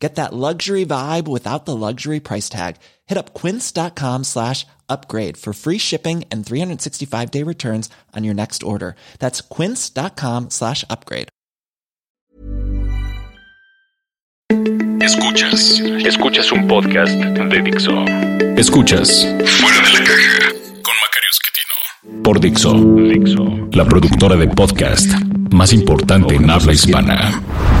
Get that luxury vibe without the luxury price tag. Hit up quince.com slash upgrade for free shipping and 365 day returns on your next order. That's quince.com slash upgrade. Escuchas, escuchas un podcast de Dixo. Escuchas Fuera de la caja con Macario Esquetino. Por Dixo, Dixo, la productora de podcast más importante en habla hispana.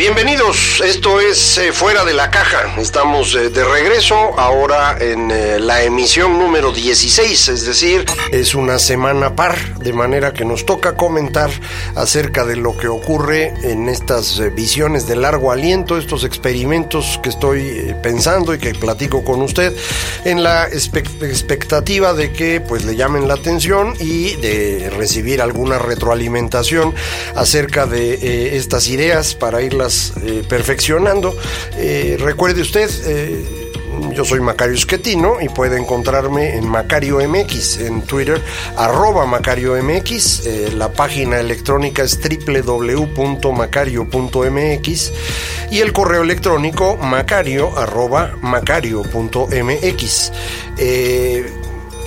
Bienvenidos, esto es eh, Fuera de la Caja. Estamos eh, de regreso ahora en eh, la emisión número 16, es decir, es una semana par, de manera que nos toca comentar acerca de lo que ocurre en estas visiones de largo aliento, estos experimentos que estoy pensando y que platico con usted, en la expectativa de que pues le llamen la atención y de recibir alguna retroalimentación acerca de estas ideas para irlas eh, perfeccionando. Eh, recuerde usted, eh, yo soy Macario Esquetino y puede encontrarme en Macario MX, en Twitter, arroba Macario MX. la página electrónica es www.macario.mx y el correo electrónico macario arroba macario.mx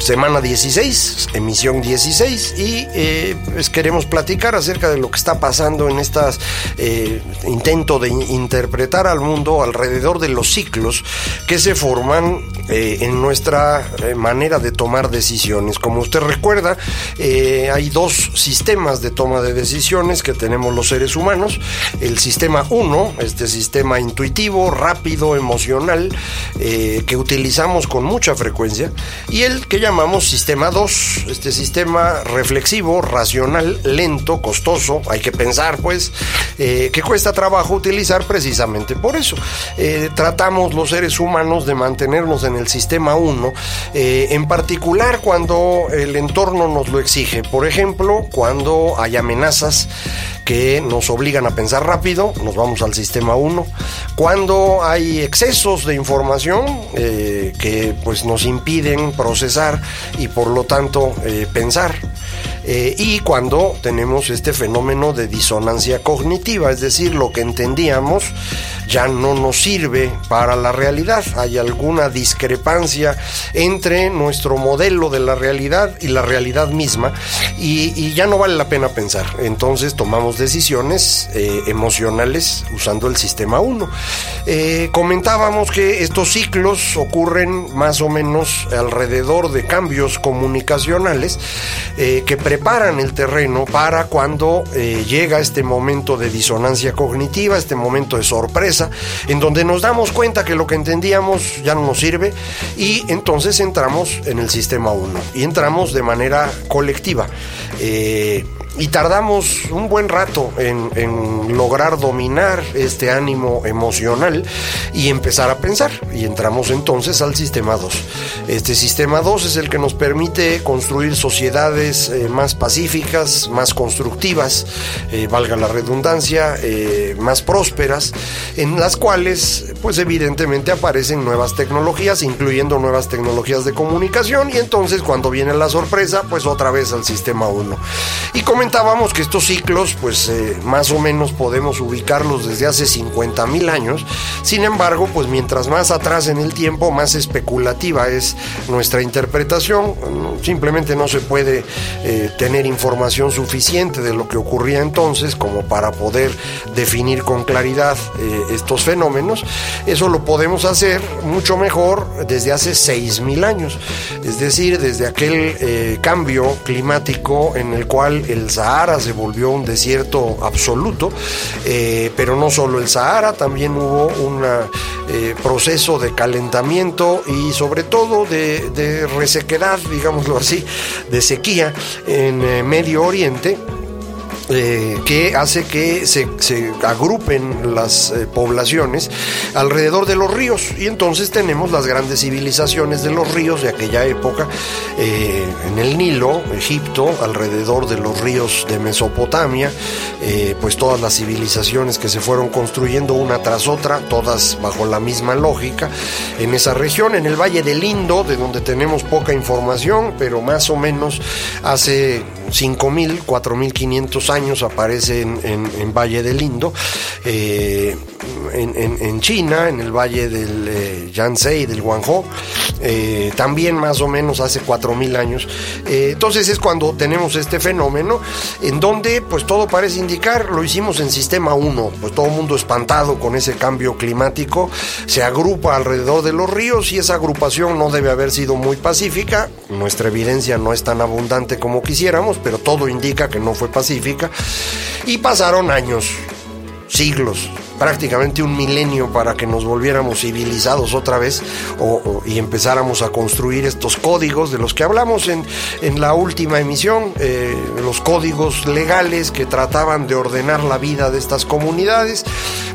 semana 16, emisión 16, y eh, pues queremos platicar acerca de lo que está pasando en estas eh, intento de interpretar al mundo alrededor de los ciclos que se forman eh, en nuestra manera de tomar decisiones. Como usted recuerda, hay dos sistemas de toma de decisiones que tenemos los seres humanos. El sistema 1, este sistema intuitivo, rápido, emocional, que utilizamos con mucha frecuencia, y el que llamamos sistema 2, este sistema reflexivo, racional, lento, costoso, hay que pensar pues, eh, que cuesta trabajo utilizar precisamente por eso. Eh, tratamos los seres humanos de mantenernos en el sistema 1, eh, en particular cuando el entorno nos lo exige. Por ejemplo, cuando hay amenazas que nos obligan a pensar rápido, nos vamos al sistema 1. Cuando hay excesos de información que pues nos impiden procesar y por lo tanto eh, pensar. Eh, y cuando tenemos este fenómeno de disonancia cognitiva, es decir, lo que entendíamos ya no nos sirve para la realidad. Hay alguna discrepancia entre nuestro modelo de la realidad y la realidad misma y, ya no vale la pena pensar. Entonces tomamos decisiones eh, emocionales usando el sistema 1. comentábamos que estos ciclos ocurren más o menos alrededor de cambios comunicacionales eh, que preparan el terreno para cuando eh, llega este momento de disonancia cognitiva, este momento de sorpresa, en donde nos damos cuenta que lo que entendíamos ya no nos sirve y entonces entramos en el sistema 1 y entramos de manera colectiva. Eh, y tardamos un buen rato en, lograr dominar este ánimo emocional y empezar a pensar. Y entramos entonces al sistema 2. Este sistema 2 es el que nos permite construir sociedades eh, más pacíficas, más constructivas, eh, valga la redundancia, eh, más prósperas, en las cuales pues evidentemente aparecen nuevas tecnologías, incluyendo nuevas tecnologías de comunicación y entonces cuando viene la sorpresa pues otra vez al sistema 1. Y comentábamos que estos ciclos, pues eh, más o menos podemos ubicarlos desde hace 50 mil años. Sin embargo, pues mientras más atrás en el tiempo, más especulativa es nuestra interpretación. Simplemente no se puede eh, tener información suficiente de lo que ocurría entonces como para poder definir con claridad eh, estos fenómenos. Eso lo podemos hacer mucho mejor desde hace 6 mil años. Es decir, desde aquel cambio climático en el cual el Sahara se volvió un desierto absoluto, eh, pero no solo el Sahara, también hubo un eh, proceso de calentamiento y sobre todo de, resequedad, digámoslo así, de sequía en eh, Medio Oriente eh, que hace que se, agrupen las eh, poblaciones alrededor de los ríos. Y entonces tenemos las grandes civilizaciones de los ríos de aquella época eh, en el Nilo, Egipto, alrededor de los ríos de Mesopotamia, pues todas las civilizaciones que se fueron construyendo una tras otra, todas bajo la misma lógica, en esa región, en el Valle del Indo, de donde tenemos poca información, pero más o menos hace 5.000, 4.500 años aparece en, Valle del Indo, eh, en, China, en el Valle del eh, Yangtze, del Guangzhou, eh, también más o menos hace 4.000 años. entonces es cuando tenemos este fenómeno en donde pues todo parece indicar, lo hicimos en sistema 1, pues todo el mundo espantado con ese cambio climático, se agrupa alrededor de los ríos y esa agrupación no debe haber sido muy pacífica, nuestra evidencia no es tan abundante como quisiéramos, pero todo indica que no fue pacífica. Y pasaron años, siglos, prácticamente un milenio para que nos volviéramos civilizados otra vez y empezáramos a construir estos códigos de los que hablamos en, en la última emisión, eh, los códigos legales que trataban de ordenar la vida de estas comunidades.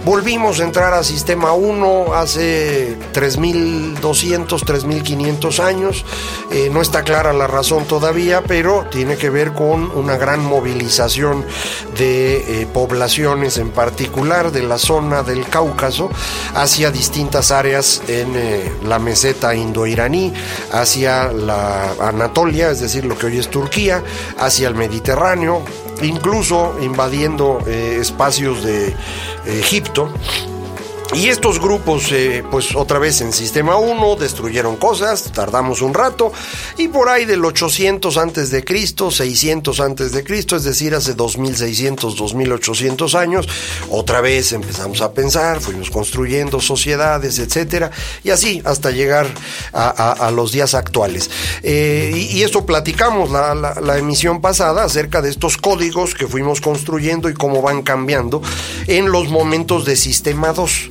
Volvimos a entrar a Sistema 1 hace 3.200, 3.500 años. Eh, no está clara la razón todavía, pero tiene que ver con una gran movilización de eh, poblaciones en particular de la zona del Cáucaso hacia distintas áreas en eh, la meseta indo-iraní, hacia la Anatolia, es decir, lo que hoy es Turquía, hacia el Mediterráneo, incluso invadiendo espacios de Egipto y estos grupos, eh, pues otra vez en sistema 1, destruyeron cosas, tardamos un rato, y por ahí del 800 antes de Cristo, 600 antes de Cristo, es decir, hace 2600, 2800 años, otra vez empezamos a pensar, fuimos construyendo sociedades, etcétera, y así hasta llegar a, los días actuales. Eh, y, esto platicamos la, la emisión pasada acerca de estos códigos que fuimos construyendo y cómo van cambiando en los momentos de sistema 2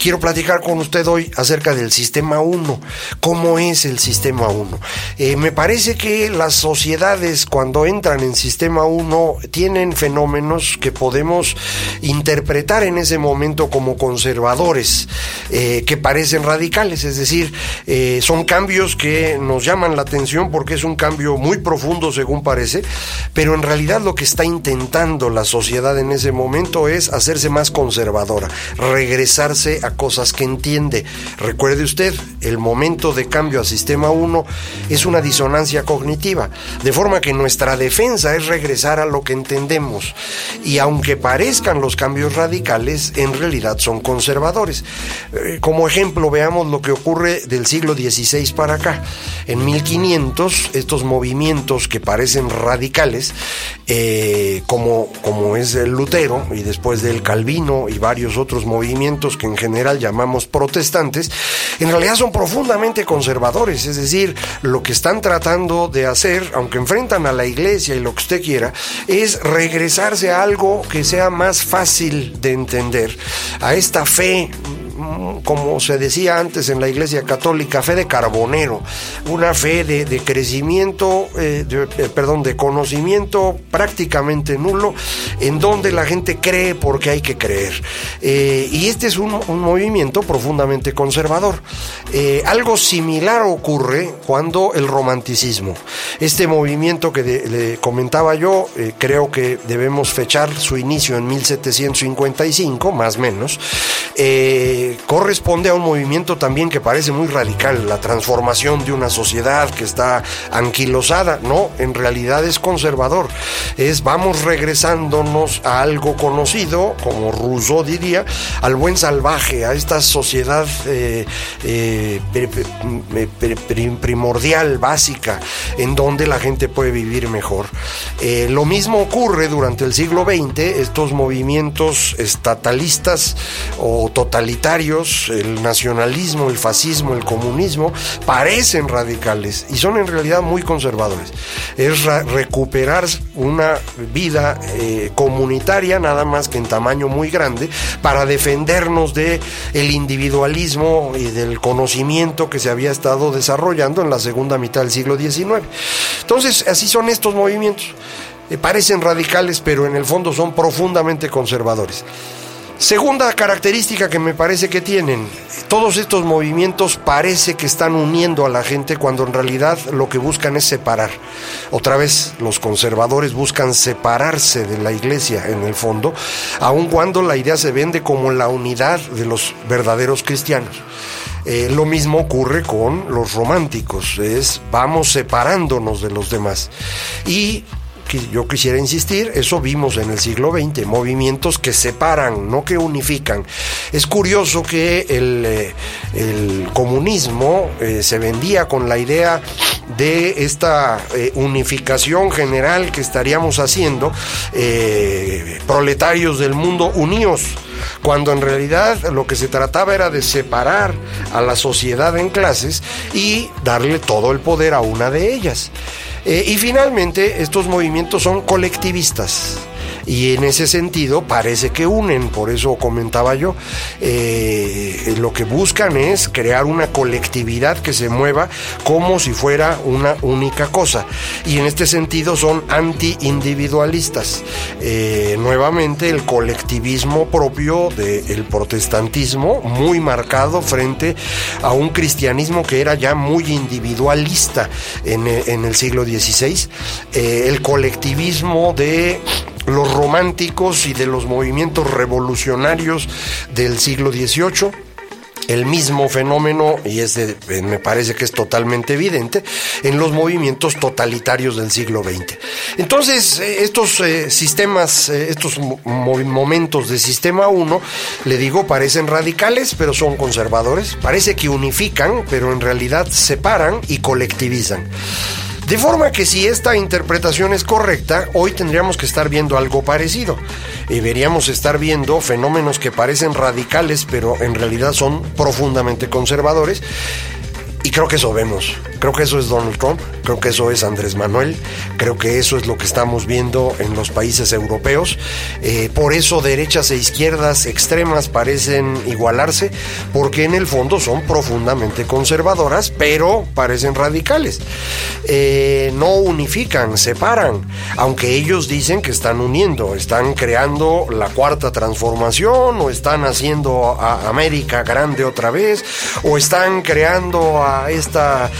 quiero platicar con usted hoy acerca del sistema 1. ¿Cómo es el sistema 1? Eh, me parece que las sociedades cuando entran en sistema 1 tienen fenómenos que podemos interpretar en ese momento como conservadores, eh, que parecen radicales, es decir, eh, son cambios que nos llaman la atención porque es un cambio muy profundo según parece, pero en realidad lo que está intentando la sociedad en ese momento es hacerse más conservadora, regresarse a cosas que entiende. Recuerde usted, el momento de cambio a sistema 1 es una disonancia cognitiva, de forma que nuestra defensa es regresar a lo que entendemos. Y aunque parezcan los cambios radicales, en realidad son conservadores. Eh, como ejemplo, veamos lo que ocurre del siglo XVI para acá. En 1500, estos movimientos que parecen radicales, eh, como, como es el Lutero y después del Calvino y varios otros movimientos que en general llamamos protestantes, en realidad son profundamente conservadores, es decir, lo que están tratando de hacer, aunque enfrentan a la iglesia y lo que usted quiera, es regresarse a algo que sea más fácil de entender, a esta fe como se decía antes en la Iglesia Católica, fe de carbonero, una fe de, crecimiento, eh, eh, perdón, de conocimiento prácticamente nulo, en donde la gente cree porque hay que creer. Eh, y este es un, movimiento profundamente conservador. algo similar ocurre cuando el romanticismo, este movimiento que le comentaba yo, creo que debemos fechar su inicio en 1755, más o menos, corresponde a un movimiento también que parece muy radical, la transformación de una sociedad que está anquilosada. No, en realidad es conservador. Es vamos regresándonos a algo conocido, como Rousseau diría, al buen salvaje, a esta sociedad eh, eh, primordial, básica, en donde la gente puede vivir mejor. Eh, lo mismo ocurre durante el siglo XX, estos movimientos estatalistas o totalitarios el nacionalismo, el fascismo, el comunismo, parecen radicales y son en realidad muy conservadores. Es recuperar una vida eh, comunitaria, nada más que en tamaño muy grande, para defendernos de individualismo y del conocimiento que se había estado desarrollando en la segunda mitad del siglo XIX. Entonces, así son estos movimientos eh, parecen radicales, pero en el fondo son profundamente conservadores. Segunda característica que me parece que tienen, todos estos movimientos parece que están uniendo a la gente cuando en realidad lo que buscan es separar. Otra vez, los conservadores buscan separarse de la iglesia en el fondo, aun cuando la idea se vende como la unidad de los verdaderos cristianos. Eh, lo mismo ocurre con los románticos, es vamos separándonos de los demás. Y yo quisiera insistir, eso vimos en el siglo XX, movimientos que separan, no que unifican. Es curioso que el, eh, comunismo eh, se vendía con la idea de esta eh, unificación general que estaríamos haciendo, proletarios del mundo unidos cuando en realidad lo que se trataba era de separar a la sociedad en clases y darle todo el poder a una de ellas. Eh, y finalmente, estos movimientos son colectivistas y en ese sentido parece que unen, por eso comentaba yo, eh, lo que buscan es crear una colectividad que se mueva como si fuera una única cosa y en este sentido son anti-individualistas. Eh, nuevamente el colectivismo propio del protestantismo, muy marcado frente a un cristianismo que era ya muy individualista en, el siglo XVI, eh, el colectivismo de los románticos y de los movimientos revolucionarios del siglo XVIII el mismo fenómeno, y eh, me parece que es totalmente evidente, en los movimientos totalitarios del siglo XX. Entonces, eh, estos eh, sistemas, estos momentos de sistema 1, le digo, parecen radicales, pero son conservadores, parece que unifican, pero en realidad separan y colectivizan. De forma que si esta interpretación es correcta, hoy tendríamos que estar viendo algo parecido. Deberíamos estar viendo fenómenos que parecen radicales, pero en realidad son profundamente conservadores. Y creo que eso vemos. Creo que eso es Donald Trump, creo que eso es Andrés Manuel, creo que eso es lo que estamos viendo en los países europeos. Eh, por eso derechas e izquierdas extremas parecen igualarse, porque en el fondo son profundamente conservadoras, pero parecen radicales. Eh, no unifican, separan, aunque ellos dicen que están uniendo, están creando la cuarta transformación, o están haciendo a América grande otra vez, o están creando a esta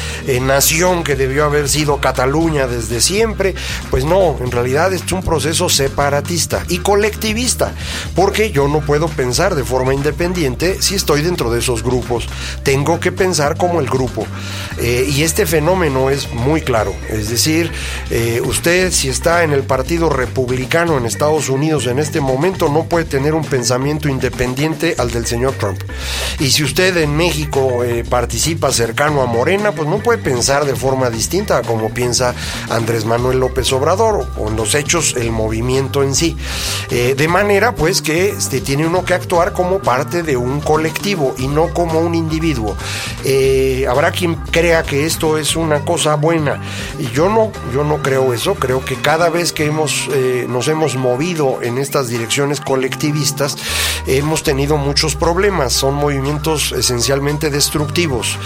nación que debió haber sido Cataluña desde siempre, pues no, en realidad es un proceso separatista y colectivista, porque yo no puedo pensar de forma independiente si estoy dentro de esos grupos, tengo que pensar como el grupo. Eh, y este fenómeno es muy claro, es decir, eh, usted si está en el Partido Republicano en Estados Unidos en este momento no puede tener un pensamiento independiente al del señor Trump. Y si usted en México eh, participa cercano a Morena, pues no puede pensar de forma distinta a como piensa Andrés Manuel López Obrador o en los hechos el movimiento en sí. Eh, de manera pues que este, tiene uno que actuar como parte de un colectivo y no como un individuo. Eh, habrá quien crea que esto es una cosa buena y yo no, yo no creo eso, creo que cada vez que hemos, eh, nos hemos movido en estas direcciones colectivistas hemos tenido muchos problemas, son movimientos esencialmente destructivos.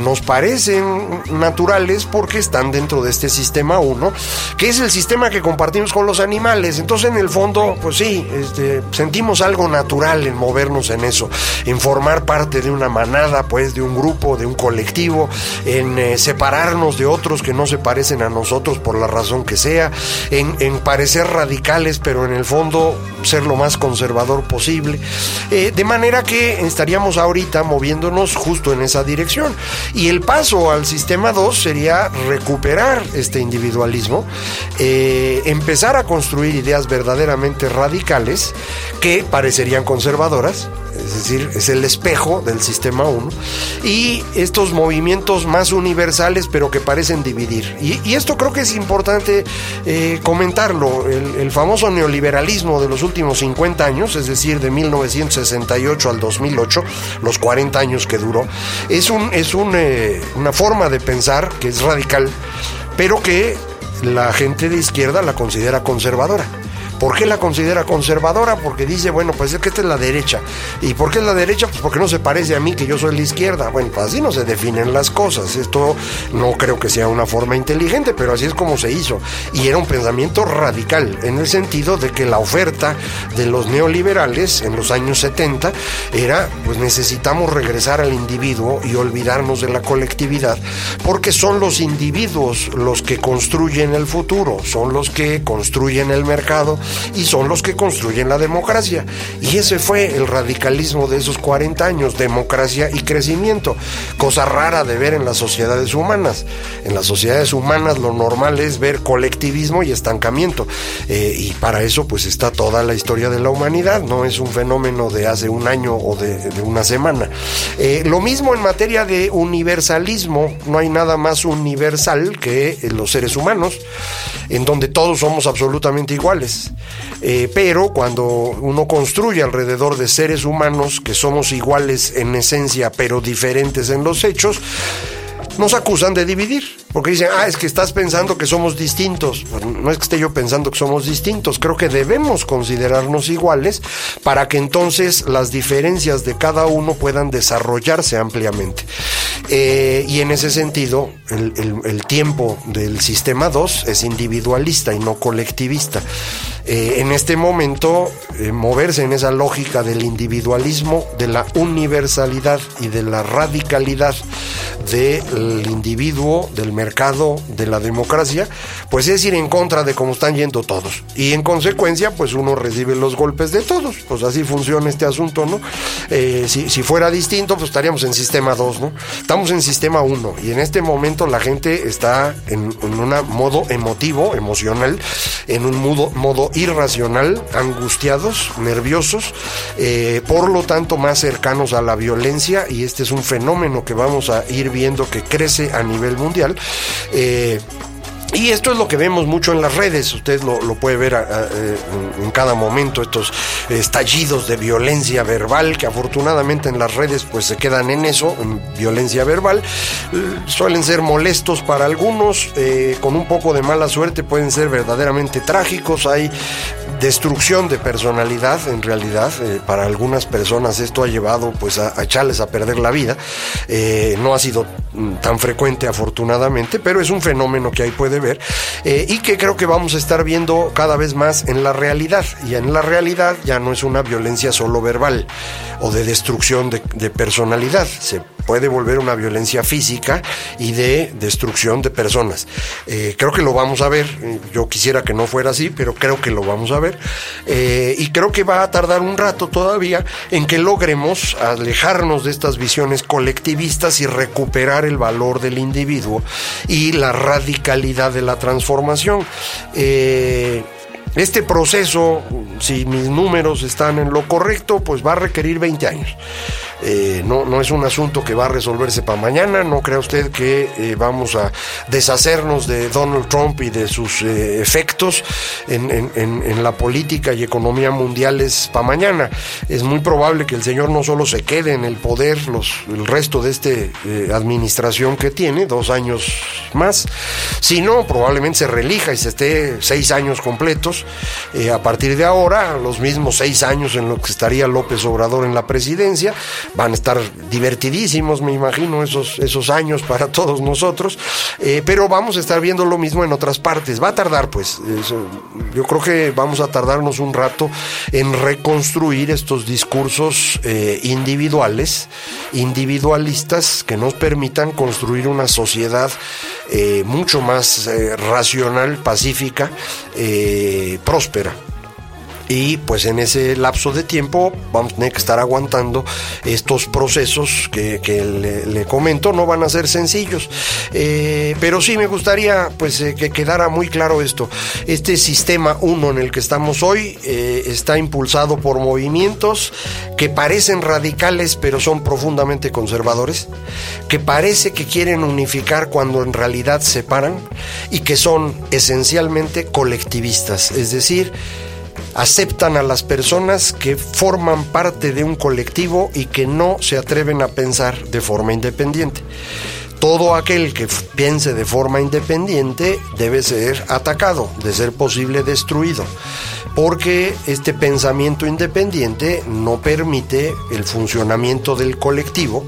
Nos parece parecen naturales porque están dentro de este sistema 1, que es el sistema que compartimos con los animales. Entonces, en el fondo, pues sí, este, sentimos algo natural en movernos en eso, en formar parte de una manada, pues de un grupo, de un colectivo, en eh, separarnos de otros que no se parecen a nosotros por la razón que sea, en, parecer radicales, pero en el fondo ser lo más conservador posible. Eh, de manera que estaríamos ahorita moviéndonos justo en esa dirección. Y el paso al sistema 2 sería recuperar este individualismo, eh, empezar a construir ideas verdaderamente radicales que parecerían conservadoras, es decir, es el espejo del sistema 1, y estos movimientos más universales pero que parecen dividir. Y, esto creo que es importante eh, comentarlo, el, famoso neoliberalismo de los últimos 50 años, es decir, de 1968 al 2008, los 40 años que duró, es, un, es eh, una forma de pensar que es radical, pero que la gente de izquierda la considera conservadora ¿Por qué la considera conservadora? Porque dice, bueno, pues es que esta es la derecha. ¿Y por qué es la derecha? Pues porque no se parece a mí que yo soy la izquierda. Bueno, pues así no se definen las cosas. Esto no creo que sea una forma inteligente, pero así es como se hizo. Y era un pensamiento radical, en el sentido de que la oferta de los neoliberales en los años 70 era, pues necesitamos regresar al individuo y olvidarnos de la colectividad, porque son los individuos los que construyen el futuro, son los que construyen el mercado y son los que construyen la democracia. Y ese fue el radicalismo de esos 40 años, democracia y crecimiento, cosa rara de ver en las sociedades humanas. En las sociedades humanas lo normal es ver colectivismo y estancamiento. Eh, y para eso pues está toda la historia de la humanidad, no es un fenómeno de hace un año o de, una semana. Eh, lo mismo en materia de universalismo, no hay nada más universal que los seres humanos, en donde todos somos absolutamente iguales. Eh, pero cuando uno construye alrededor de seres humanos que somos iguales en esencia pero diferentes en los hechos, nos acusan de dividir, porque dicen, ah, es que estás pensando que somos distintos. Pues no es que esté yo pensando que somos distintos, creo que debemos considerarnos iguales para que entonces las diferencias de cada uno puedan desarrollarse ampliamente. Eh, y en ese sentido, el, el tiempo del sistema 2 es individualista y no colectivista. Eh, en este momento eh, moverse en esa lógica del individualismo, de la universalidad y de la radicalidad del individuo, del mercado, de la democracia, pues es ir en contra de cómo están yendo todos. Y en consecuencia, pues uno recibe los golpes de todos. Pues así funciona este asunto, ¿no? Eh, si, fuera distinto, pues estaríamos en sistema 2, ¿no? Estamos en sistema 1 y en este momento la gente está en, un modo emotivo, emocional, en un modo, modo irracional, angustiados, nerviosos, eh, por lo tanto más cercanos a la violencia y este es un fenómeno que vamos a ir viendo que crece a nivel mundial. Eh, y esto es lo que vemos mucho en las redes, usted lo, puede ver eh, en cada momento, estos estallidos de violencia verbal que afortunadamente en las redes pues se quedan en eso, en violencia verbal, suelen ser molestos para algunos, eh, con un poco de mala suerte pueden ser verdaderamente trágicos, hay destrucción de personalidad en realidad, eh, para algunas personas esto ha llevado pues a, echarles a perder la vida, no ha sido mm, tan frecuente afortunadamente, pero es un fenómeno que ahí puede ver, eh, y que creo que vamos a estar viendo cada vez más en la realidad. Y en la realidad ya no es una violencia solo verbal o de destrucción de, personalidad. Se puede volver una violencia física y de destrucción de personas. Eh, creo que lo vamos a ver, yo quisiera que no fuera así, pero creo que lo vamos a ver. Eh, y creo que va a tardar un rato todavía en que logremos alejarnos de estas visiones colectivistas y recuperar el valor del individuo y la radicalidad de la transformación. Eh, este proceso, si mis números están en lo correcto, pues va a requerir 20 años. Eh, no, no es un asunto que va a resolverse para mañana. No crea usted que eh, vamos a deshacernos de Donald Trump y de sus eh, efectos en, la política y economía mundiales para mañana. Es muy probable que el señor no solo se quede en el poder los, el resto de esta administración que tiene, dos años más, sino probablemente se relija y se esté seis años completos. a partir de ahora, los mismos seis años en los que estaría López Obrador en la presidencia, van a estar divertidísimos, me imagino, esos, esos años para todos nosotros, eh, pero vamos a estar viendo lo mismo en otras partes. Va a tardar, pues, yo creo que vamos a tardarnos un rato en reconstruir estos discursos eh, individuales, individualistas, que nos permitan construir una sociedad eh, mucho más racional, pacífica, próspera y pues en ese lapso de tiempo vamos a tener que estar aguantando estos procesos que, le, comento, no van a ser sencillos, eh, pero sí me gustaría pues eh, que quedara muy claro esto, este sistema 1 en el que estamos hoy eh, está impulsado por movimientos que parecen radicales pero son profundamente conservadores, que parece que quieren unificar cuando en realidad separan y que son esencialmente colectivistas, es decir, aceptan a las personas que forman parte de un colectivo y que no se atreven a pensar de forma independiente. todo aquel que piense de forma independiente debe ser atacado, de ser posible destruido, porque este pensamiento independiente no permite el funcionamiento del colectivo,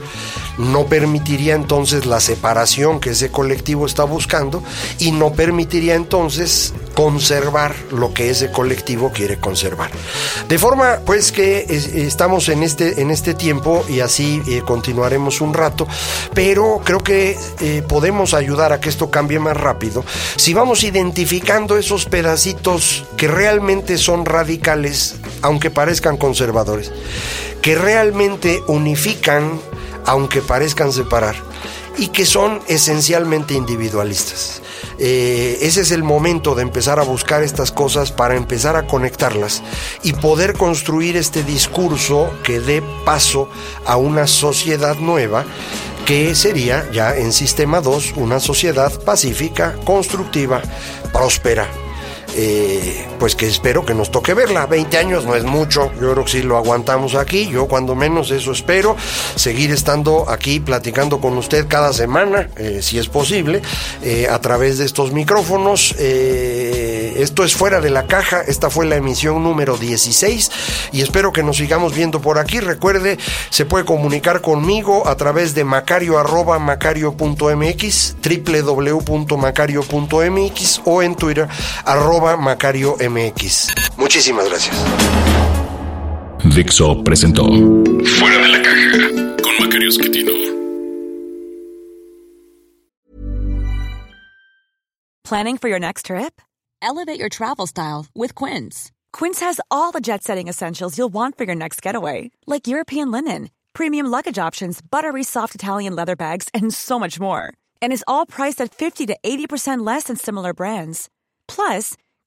no permitiría entonces la separación que ese colectivo está buscando y no permitiría entonces conservar lo que ese colectivo quiere conservar. De forma pues que estamos en este, en este tiempo y así eh, continuaremos un rato, pero creo que eh, podemos ayudar a que esto cambie más rápido si vamos identificando esos pedacitos que realmente son radicales, aunque parezcan conservadores, que realmente unifican aunque parezcan separar, y que son esencialmente individualistas. Eh, ese es el momento de empezar a buscar estas cosas para empezar a conectarlas y poder construir este discurso que dé paso a una sociedad nueva que sería ya en sistema 2 una sociedad pacífica, constructiva, próspera eh, pues que espero que nos toque verla. 20 años no es mucho, yo creo que sí lo aguantamos aquí, yo cuando menos eso espero, seguir estando aquí platicando con usted cada semana, eh, si es posible, eh, a través de estos micrófonos. esto es fuera de la caja, esta fue la emisión número 16 y espero que nos sigamos viendo por aquí. Recuerde, se puede comunicar conmigo a través de macario arroba macario.mx, www.macario.mx o en Twitter arroba Macario MX. Muchísimas gracias. Dixo presentó Fuera de la caja con Macario Esquetino. Planning for your next trip? Elevate your travel style with Quince. Quince has all the jet setting essentials you'll want for your next getaway, like European linen, premium luggage options, buttery soft Italian leather bags, and so much more. And is all priced at 50 to 80% less than similar brands. Plus,